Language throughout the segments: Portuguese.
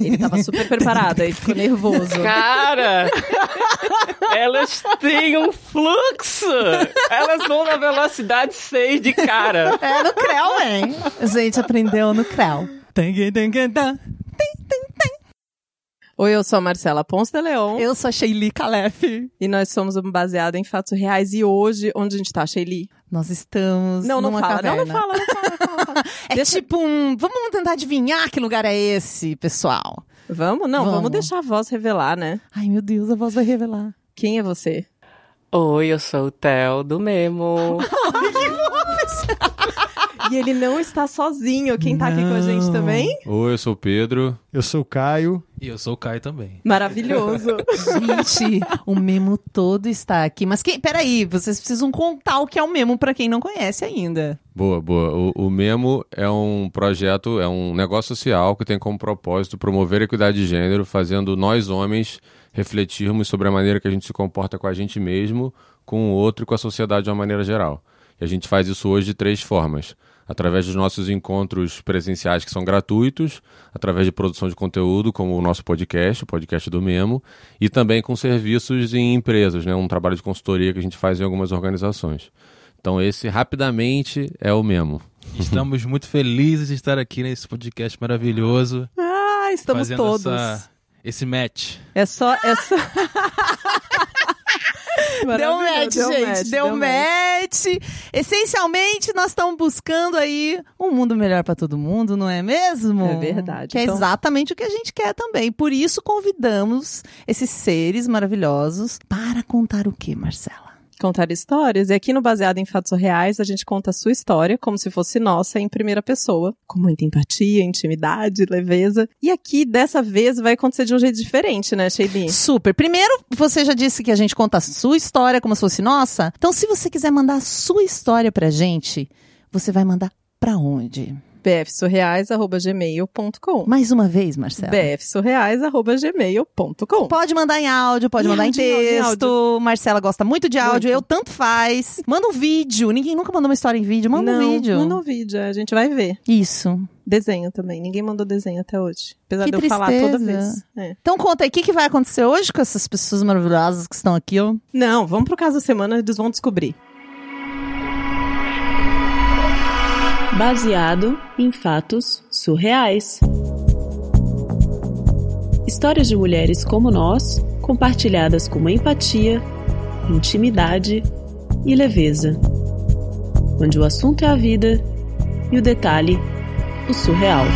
Ele tava super preparado, aí ficou nervoso. Cara, elas têm um fluxo. Elas vão na velocidade 6 de cara. É no Creu, hein? A gente aprendeu no Creu. Oi, eu sou a Marcela Ponce de Leon. Eu sou a Sheili Calef. E nós somos um baseado em fatos reais. E hoje, onde a gente tá, Sheili? Nós estamos Não, não numa fala, caverna. não, não fala, não fala, não fala. É Deixa- tipo um... Vamos tentar adivinhar que lugar é esse, pessoal. Vamos? Não, vamos. Vamos. deixar a voz revelar, né? Ai, meu Deus, a voz vai revelar. Quem é você? Oi, eu sou o Theo do Memo. E ele não está sozinho. Quem tá aqui com a gente também? Oi, eu sou o Pedro. Eu sou o Caio. E eu sou o Caio também. Maravilhoso. Gente, o memo todo está aqui. Mas que, peraí, vocês precisam contar o que é o memo pra quem não conhece ainda. Boa, boa. O, o Memo é um projeto, é um negócio social que tem como propósito promover a equidade de gênero, fazendo nós homens refletirmos sobre a maneira que a gente se comporta com a gente mesmo, com o outro e com a sociedade de uma maneira geral. E a gente faz isso hoje de três formas. Através dos nossos encontros presenciais que são gratuitos, através de produção de conteúdo, como o nosso podcast, o podcast do Memo, e também com serviços em empresas, né? um trabalho de consultoria que a gente faz em algumas organizações. Então esse, rapidamente, é o Memo. Estamos muito felizes de estar aqui nesse podcast maravilhoso. ah, estamos fazendo todos. essa- esse match. É só. É só... Deu match, gente. Deu, match. match. Essencialmente, nós estamos buscando aí um mundo melhor pra todo mundo, não é mesmo? É verdade. Que é Então- exatamente o que a gente quer também. Por isso, convidamos esses seres maravilhosos para contar o que, Marcela? Contar histórias. E aqui no Baseado em Fatos Reais, a gente conta a sua história como se fosse nossa em primeira pessoa, com muita empatia, intimidade, leveza. E aqui, dessa vez, vai acontecer de um jeito diferente, né, Sheili? Super. Primeiro, você já disse que a gente conta a sua história como se fosse nossa. Então, se você quiser mandar a sua história pra gente, você vai mandar pra onde? bfsurreais.gmail.com Mais uma vez, Marcela. bfsurreais.gmail.com Pode mandar em áudio, pode Em mandar áudio, em em texto. Marcela gosta muito de áudio, Muito. eu tanto faz. Manda um vídeo. Ninguém nunca mandou uma história em vídeo. Manda Não, um vídeo. Manda um vídeo, a gente vai ver. Isso. Desenho também. Ninguém mandou desenho até hoje. Apesar Que de eu falar toda tristeza. vez. É. Então conta aí, o que, que vai acontecer hoje com essas pessoas maravilhosas que estão aqui, ó? Não, vamos pro caso da semana, eles vão descobrir. Baseado em fatos surreais. Histórias de mulheres como nós, compartilhadas com empatia, intimidade e leveza. Onde o assunto é a vida e o detalhe, o surreal.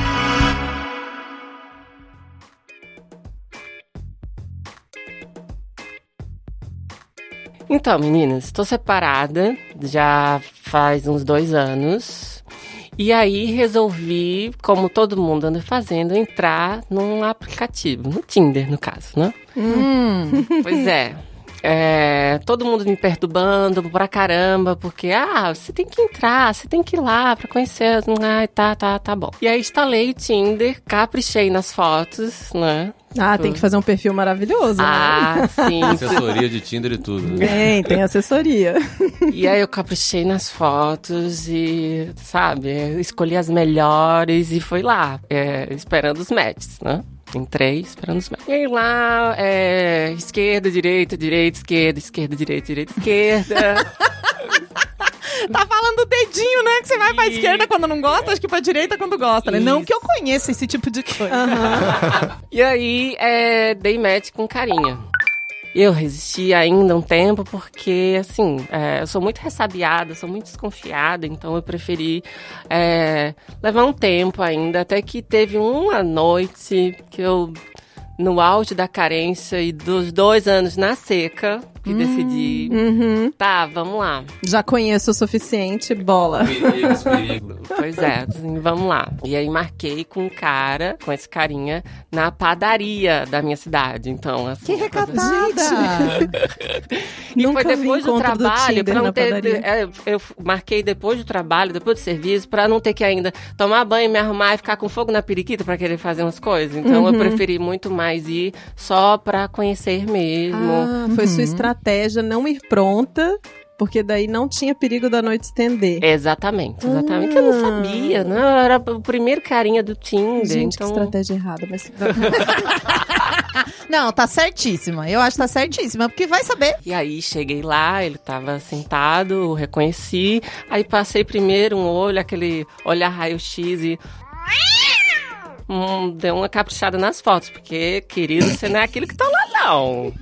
Então, meninas, estou separada já faz uns dois anos. E aí resolvi, como todo mundo anda fazendo, entrar num aplicativo, no Tinder, no caso, né? Hum. Pois é. É, todo mundo me perturbando pra caramba, porque, ah, você tem que entrar, você tem que ir lá pra conhecer. Ah, tá, tá, tá bom. E aí instalei o Tinder, caprichei nas fotos, né? Ah, tem que fazer um perfil maravilhoso, né? Ah, sim. Assessoria de Tinder e tudo. Né? Tem, tem assessoria. E aí eu caprichei nas fotos e, sabe, escolhi as melhores e fui lá, é, esperando os matches, né? Entrei esperando os matches. E aí lá, é, esquerda, direita, direita, esquerda, esquerda, direita, direita, esquerda. Tá falando do dedinho, né? Que você vai pra E- esquerda quando não gosta, acho que pra direita quando gosta, né? Não Isso. que eu conheça esse tipo de coisa. e aí, é, dei match com carinha. Eu resisti ainda um tempo porque, assim, é, eu sou muito ressabiada, sou muito desconfiada, então eu preferi é, levar um tempo ainda, até que teve uma noite que eu, no auge da carência e dos dois anos na seca, que decidi, Uhum. tá, vamos lá. Já conheço o suficiente, bola. Perigos, perigos. Pois é, assim, vamos lá. E aí marquei com um cara, com esse carinha, na padaria da minha cidade. Então, assim. Que recatada! E Nunca foi depois do do trabalho, Tinder pra na não ter. é, eu marquei depois do trabalho, depois do serviço, pra não ter que ainda tomar banho, me arrumar e ficar com fogo na periquita pra querer fazer umas coisas. Então Uhum. eu preferi muito mais ir só pra conhecer mesmo. Ah, foi sua estratégia não ir pronta Porque daí não tinha perigo da noite estender. Exatamente, exatamente. Que eu não Ah. sabia, não. Era o primeiro carinha do Tinder. Gente, então... que estratégia errada, mas. Não, tá certíssima. Eu acho que tá certíssima, porque vai saber. E aí cheguei lá, ele tava sentado, eu reconheci. Aí passei primeiro um olho, aquele olhar raio-x e. Hum, deu uma caprichada nas fotos, porque, querido, você não é aquele que tá lá, não.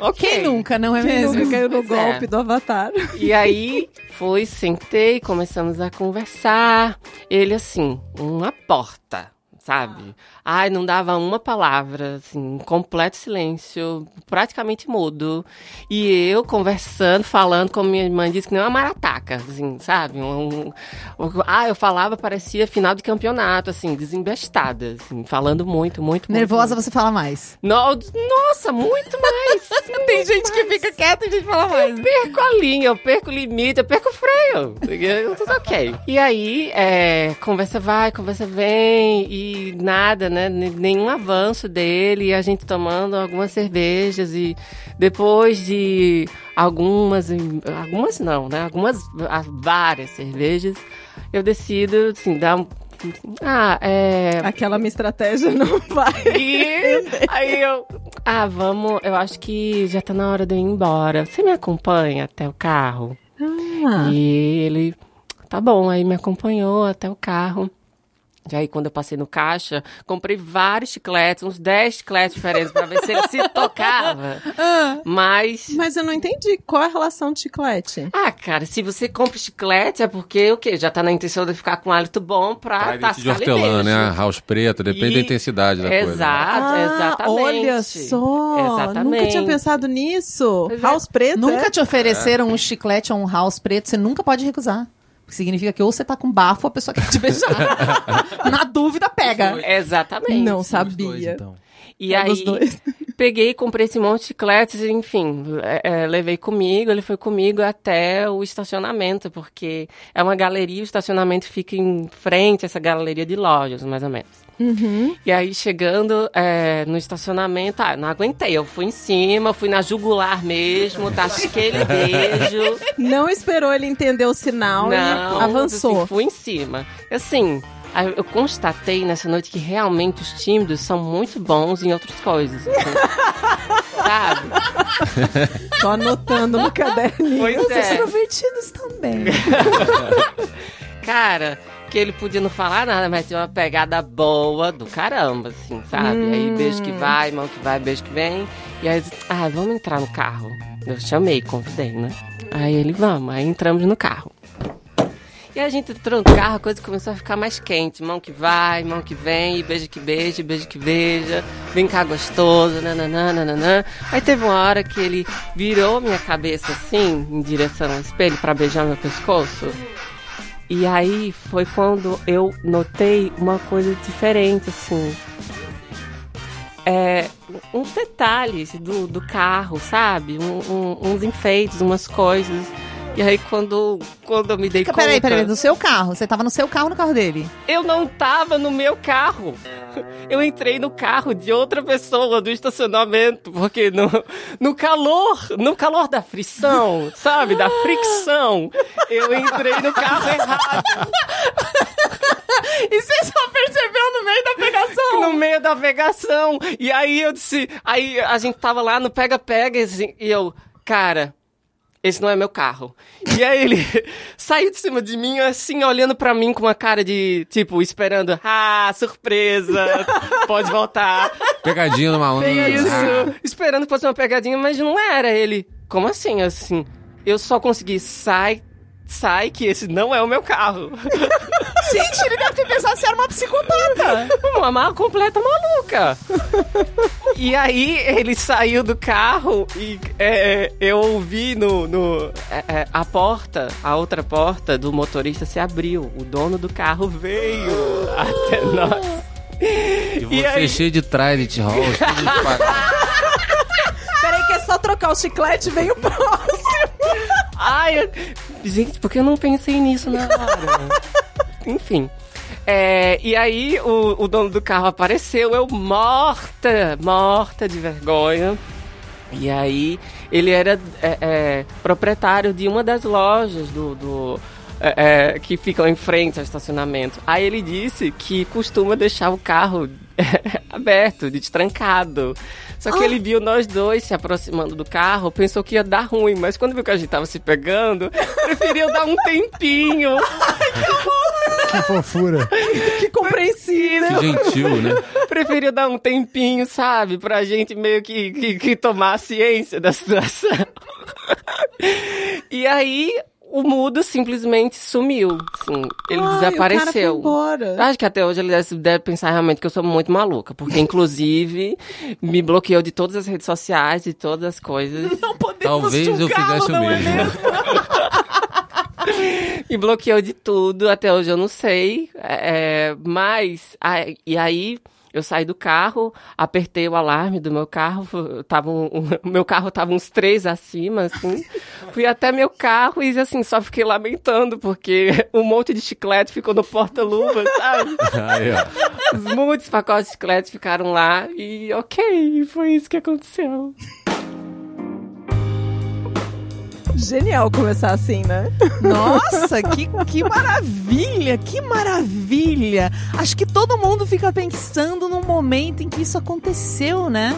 Ok. Quem nunca, não é Quem mesmo? nunca caiu no Pois é. golpe do avatar? E aí, fui, sentei, começamos a conversar. Ele, assim, uma porta, sabe? Ai, não dava uma palavra, assim, um completo silêncio, praticamente mudo. E eu conversando, falando, como minha irmã disse, que nem uma marataca, assim, sabe? Um, um- ah, eu falava, parecia final de campeonato, assim, desembestada, assim, falando muito, muito, muito. Nervosa muito. você fala mais. No- nossa, muito mais! Tem gente que fica quieta e gente fala mais. Eu perco a linha, eu perco o limite, eu perco o freio. Eu- Tudo ok. E aí, é, conversa vai, conversa vem, e nada, né? Nenhum avanço dele, e a gente tomando algumas cervejas, e depois de algumas, algumas não, né? Algumas, várias cervejas, eu decido, assim, dar um. Ah, é. Aquela minha estratégia não vai. E aí eu. Ah, vamos. Eu acho que já tá na hora de eu ir embora. Você me acompanha até o carro? Ah, E ele. Tá bom, aí me acompanhou até o carro. E aí, quando eu passei no caixa, comprei vários chicletes, uns 10 chicletes diferentes, pra ver se ele se tocava. Mas. mas eu não entendi. Qual é a relação de chiclete? Ah, cara, se você compra chiclete é porque o quê? Já tá na intenção de ficar com hálito bom pra Palito de hortelã, né? House preta, depende da E- intensidade da coisa. né? Exato, Ah, exatamente. Olha só. Exatamente. Nunca tinha pensado nisso. Pois é. House preta. Nunca é? te ofereceram um chiclete ou um house preto, você nunca pode recusar. Porque significa que ou você tá com bafo ou a pessoa quer te beijar. Na dúvida, pega. Exatamente. Não Os dois, sabia. então. E aí, dois. peguei, comprei esse monte de chicletes, enfim, é, é, levei comigo, ele foi comigo até o estacionamento, porque é uma galeria, o estacionamento fica em frente a essa galeria de lojas, mais ou menos. Uhum. E aí, chegando é, no estacionamento, ah, não aguentei, eu fui em cima, fui na jugular mesmo, tasquei ele beijo. Não esperou ele entender o sinal Não, e avançou. assim, fui em cima. Assim, eu constatei nessa noite que realmente os tímidos são muito bons em outras coisas. assim. Sabe? Tô anotando no caderninho. Pois Os é. extrovertidos também. Cara, que ele podia não falar nada, mas tinha uma pegada boa do caramba, assim, sabe? Aí beijo que vai, mão que vai, beijo que vem. E aí, ah, vamos entrar no carro. Eu chamei, convidei, né? Aí ele, vamos. Aí entramos no carro. E a gente entrou no carro, a coisa começou a ficar mais quente. Mão que vai, mão que vem, e beijo que beija, beijo que beija. Vem cá gostoso, nananã, nananã. Aí teve uma hora que ele virou minha cabeça assim, em direção ao espelho, pra beijar meu pescoço. E aí foi quando eu notei uma coisa diferente, assim. É, uns detalhes do, do carro, sabe? Um- um- uns enfeites, umas coisas. E aí quando, quando eu me dei conta... Peraí, peraí, do seu carro. Você tava no seu carro no carro dele. Eu não tava no meu carro. Eu entrei no carro de outra pessoa do estacionamento, porque no, no calor, no calor da frição, sabe? Da fricção, eu entrei no carro errado. E você só percebeu no meio da pegação. no meio da pegação. E aí eu disse, aí a gente tava lá no pega-pega e assim, e eu, cara, esse não é meu carro. E aí ele saiu de cima de mim, assim, olhando pra mim com uma cara de, tipo, esperando, ah, surpresa, pode voltar. Pegadinha no malandro. Isso, Ah, esperando que fosse uma pegadinha, mas não era ele. Como assim, assim? Eu só consegui, sai, sai, que esse não é o meu carro. Gente, ele deve ter pensado que você era uma psicopata. Uma mal completa maluca. E aí ele saiu do carro e é, eu ouvi no, no é, é, a porta, a outra porta do motorista se abriu. O dono do carro veio até nós. E você aí? cheio de Trident Halls. tudo de pagar. Peraí que é só trocar o chiclete e vem o próximo. Ai, eu- gente, por que eu não pensei nisso na hora? Enfim. É, e aí o, o dono do carro apareceu, eu morta, morta de vergonha. E aí ele era é, é, proprietário de uma das lojas do, do é, é, que ficam em frente ao estacionamento. Aí ele disse que costuma deixar o carro aberto, destrancado. Só que Ah. ele viu nós dois se aproximando do carro, pensou que ia dar ruim, mas quando viu que a gente tava se pegando, preferiu dar um tempinho. Que fofura. Que compreensível. Que gentil, né? Preferiu dar um tempinho, sabe? Pra gente meio que, que, que tomar a ciência da situação. e aí, o mudo simplesmente sumiu. Assim, ele Ai, desapareceu. O cara foi embora. Acho que até hoje ele deve, deve pensar realmente que eu sou muito maluca, porque inclusive me bloqueou de todas as redes sociais, de todas as coisas. Não podemos Talvez eu fizesse o é mesmo. Me bloqueou de tudo, até hoje eu não sei. É, mas, a- e aí eu saí do carro, apertei o alarme do meu carro, tava um, um- meu carro tava uns três acima, assim. Fui até meu carro e assim, só fiquei lamentando, porque um monte de chiclete ficou no porta-luva, sabe? Os muitos pacotes de chiclete ficaram lá e ok, foi isso que aconteceu. Genial começar assim, né? Nossa, que, que maravilha, que maravilha. Acho que todo mundo fica pensando no momento em que isso aconteceu, né?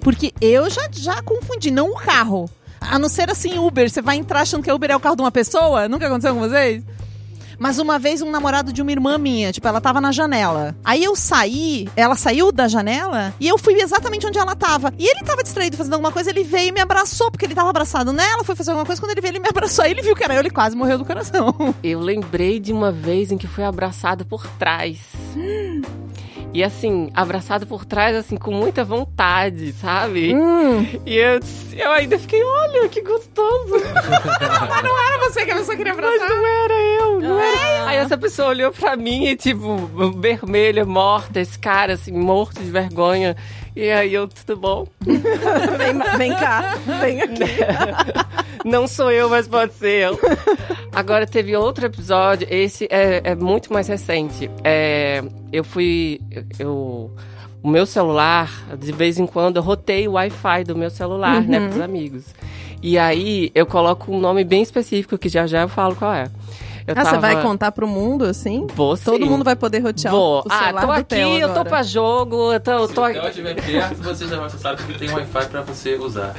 Porque eu já, já confundi, não o carro. A não ser assim, Uber, você vai entrar achando que Uber é o carro de uma pessoa? Nunca aconteceu com vocês? Mas uma vez um namorado de uma irmã minha, tipo, ela tava na janela. Aí eu saí, ela saiu da janela e eu fui exatamente onde ela tava. E ele tava distraído fazendo alguma coisa, ele veio e me abraçou, porque ele tava abraçado nela, foi fazer alguma coisa, quando ele veio, ele me abraçou. Aí ele viu que era eu, ele quase morreu do coração. Eu lembrei de uma vez em que fui abraçado por trás. E assim, abraçado por trás, assim, com muita vontade, sabe? E eu, eu ainda fiquei, olha, que gostoso. Era você que a pessoa queria Mas não era eu, não era. Aí essa pessoa olhou pra mim e, tipo, vermelha, morta, esse cara, assim, morto de vergonha. E aí eu, tudo bom? Vem, vem cá, vem aqui. Não sou eu, mas pode ser eu. Agora teve outro episódio, esse é, é muito mais recente. É, eu fui. Eu. O meu celular, de vez em quando, eu roteio o Wi-Fi do meu celular, né, pros amigos. E aí eu coloco um nome bem específico, que já já eu falo qual é. Eu Ah, você tava- vai contar pro mundo, assim? Vou Todo sim. mudo vai poder rotear Vou. o Ah, celular tô do aqui, Theo eu tô agora. pra jogo, eu tô, eu tô Se ela estiver perto, você já sabe que tem Wi-Fi pra você usar.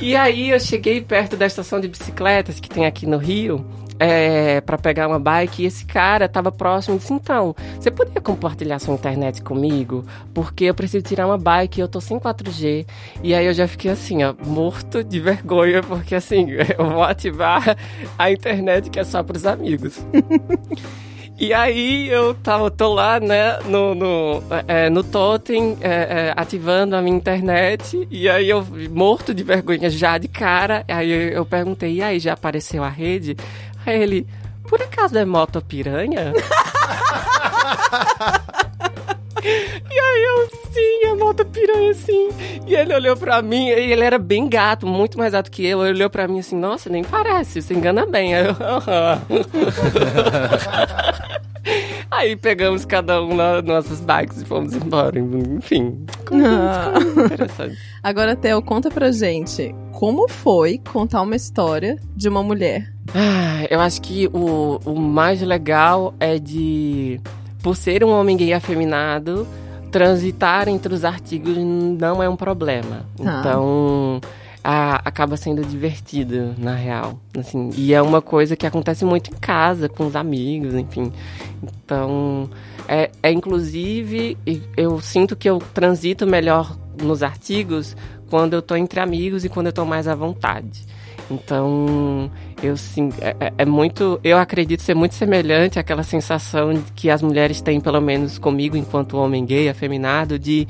E aí eu cheguei perto da estação de bicicletas que tem aqui no Rio. É, para pegar uma bike e esse cara tava próximo e disse, então, você poderia compartilhar sua internet comigo? Porque eu preciso tirar uma bike e eu tô sem 4G. E aí eu já fiquei assim, ó, morto de vergonha, porque assim, eu vou ativar a internet que é só pros amigos. E aí eu tava, tô lá, né, no, no, é, no totem, é, é, ativando a minha internet, e aí eu, morto de vergonha já de cara, aí eu perguntei, e aí, já apareceu a rede? Aí ele, por acaso é moto piranha? E aí eu, sim, é moto piranha, sim. E ele olhou pra mim, e ele era bem gato, muito mais gato que eu. Ele olhou pra mim assim, nossa, nem parece, você engana bem. Aí eu. Aí pegamos cada um nas nossas bikes e fomos embora. Enfim, Ah. interessante. Agora, Theo, conta pra gente como foi contar uma história de uma mulher. Ah, eu acho que o, o mais legal é de, por ser um homem gay afeminado, transitar entre os artigos não é um problema. Tá. Então, a- acaba sendo divertido, na real. Assim, e é uma coisa que acontece muito em casa, com os amigos, enfim. Então, é, é inclusive, eu sinto que eu transito melhor nos artigos quando eu tô entre amigos e quando eu tô mais à vontade. Então, eu sim, é, é- é muito, eu acredito ser muito semelhante àquela sensação que as mulheres têm, pelo menos comigo, enquanto homem gay, afeminado, de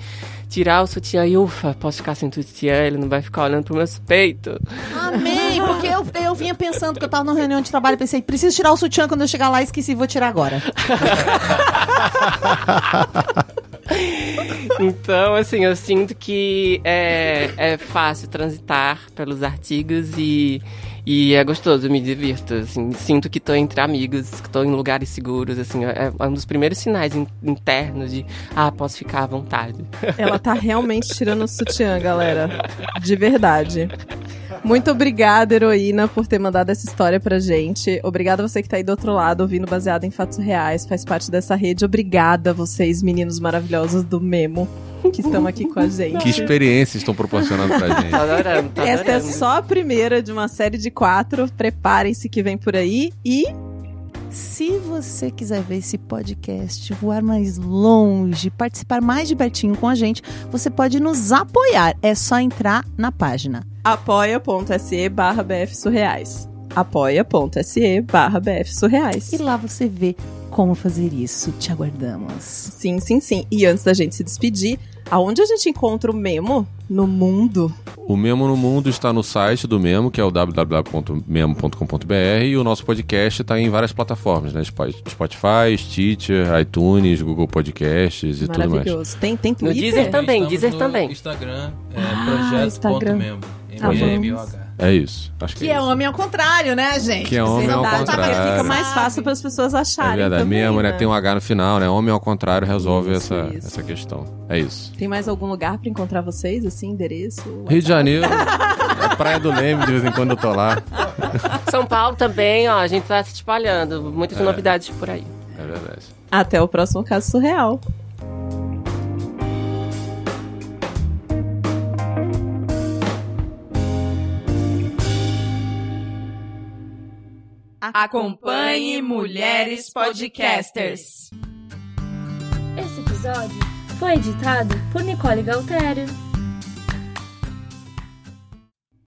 tirar o sutiã e ufa, posso ficar sem sutiã, ele não vai ficar olhando pro meus peitos. Amei, porque eu, eu vinha pensando que eu tava numa reunião de trabalho e pensei, preciso tirar o sutiã quando eu chegar lá, esqueci, vou tirar agora. Então, assim, eu sinto que é, é fácil transitar pelos artigos e, E é gostoso, me divirto, assim, sinto que tô entre amigos, que tô em lugares seguros, assim, é é um dos primeiros sinais in- internos de, ah, posso ficar à vontade. Ela tá realmente tirando o sutiã, galera. De verdade. Muito obrigada, heroína, por ter mandado essa história pra gente. Obrigada você que tá aí do outro lado, ouvindo baseado em fatos reais, faz parte dessa rede. Obrigada vocês, meninos maravilhosos do Memo, que estão aqui com a gente. Que experiências estão proporcionando pra gente. Tô adorando, tô Esta é só a primeira de uma série de quatro. Preparem-se que vem por aí. E Se você quiser ver esse podcast voar mais longe, participar mais de pertinho com a gente, você pode nos apoiar. É só entrar na página. apoia.se barra bfsurreais. apoia.se barra bfsurreais. E lá você vê como fazer isso. Te aguardamos. Sim, sim, sim. E antes da gente se despedir, aonde a gente encontra o Memo no mundo? O Memo no Mundo está no site do Memo, que é o www.memo.com.br, e o nosso podcast está em várias plataformas, né? Spo- Spotify, Stitcher, iTunes, Google Podcasts e tudo mais. Maravilhoso. Tem, tem No Twitter? Deezer também, Estamos Deezer no também. Instagram, é Ah, Instagram. projeto.memo. Tá. M-M-O-H. É isso. Acho que, Que é é isso. homem ao contrário, né, gente? Que é homem ao contrário. Fica fica mais fácil para as pessoas É acharem verdade. também, Mesmo, né? né? Tem um H no final, né? Homem ao contrário resolve Isso, essa, isso. essa questão. É isso. Tem mais algum lugar para encontrar vocês, assim, endereço? Rio de Janeiro, a Praia do Leme, de vez em quando eu tô lá. São Paulo também, ó, a gente tá se espalhando. Muitas É. novidades por aí. É verdade. Até o próximo caso surreal. Acompanhe Mulheres Podcasters. Esse episódio foi editado por Nicole Galtério.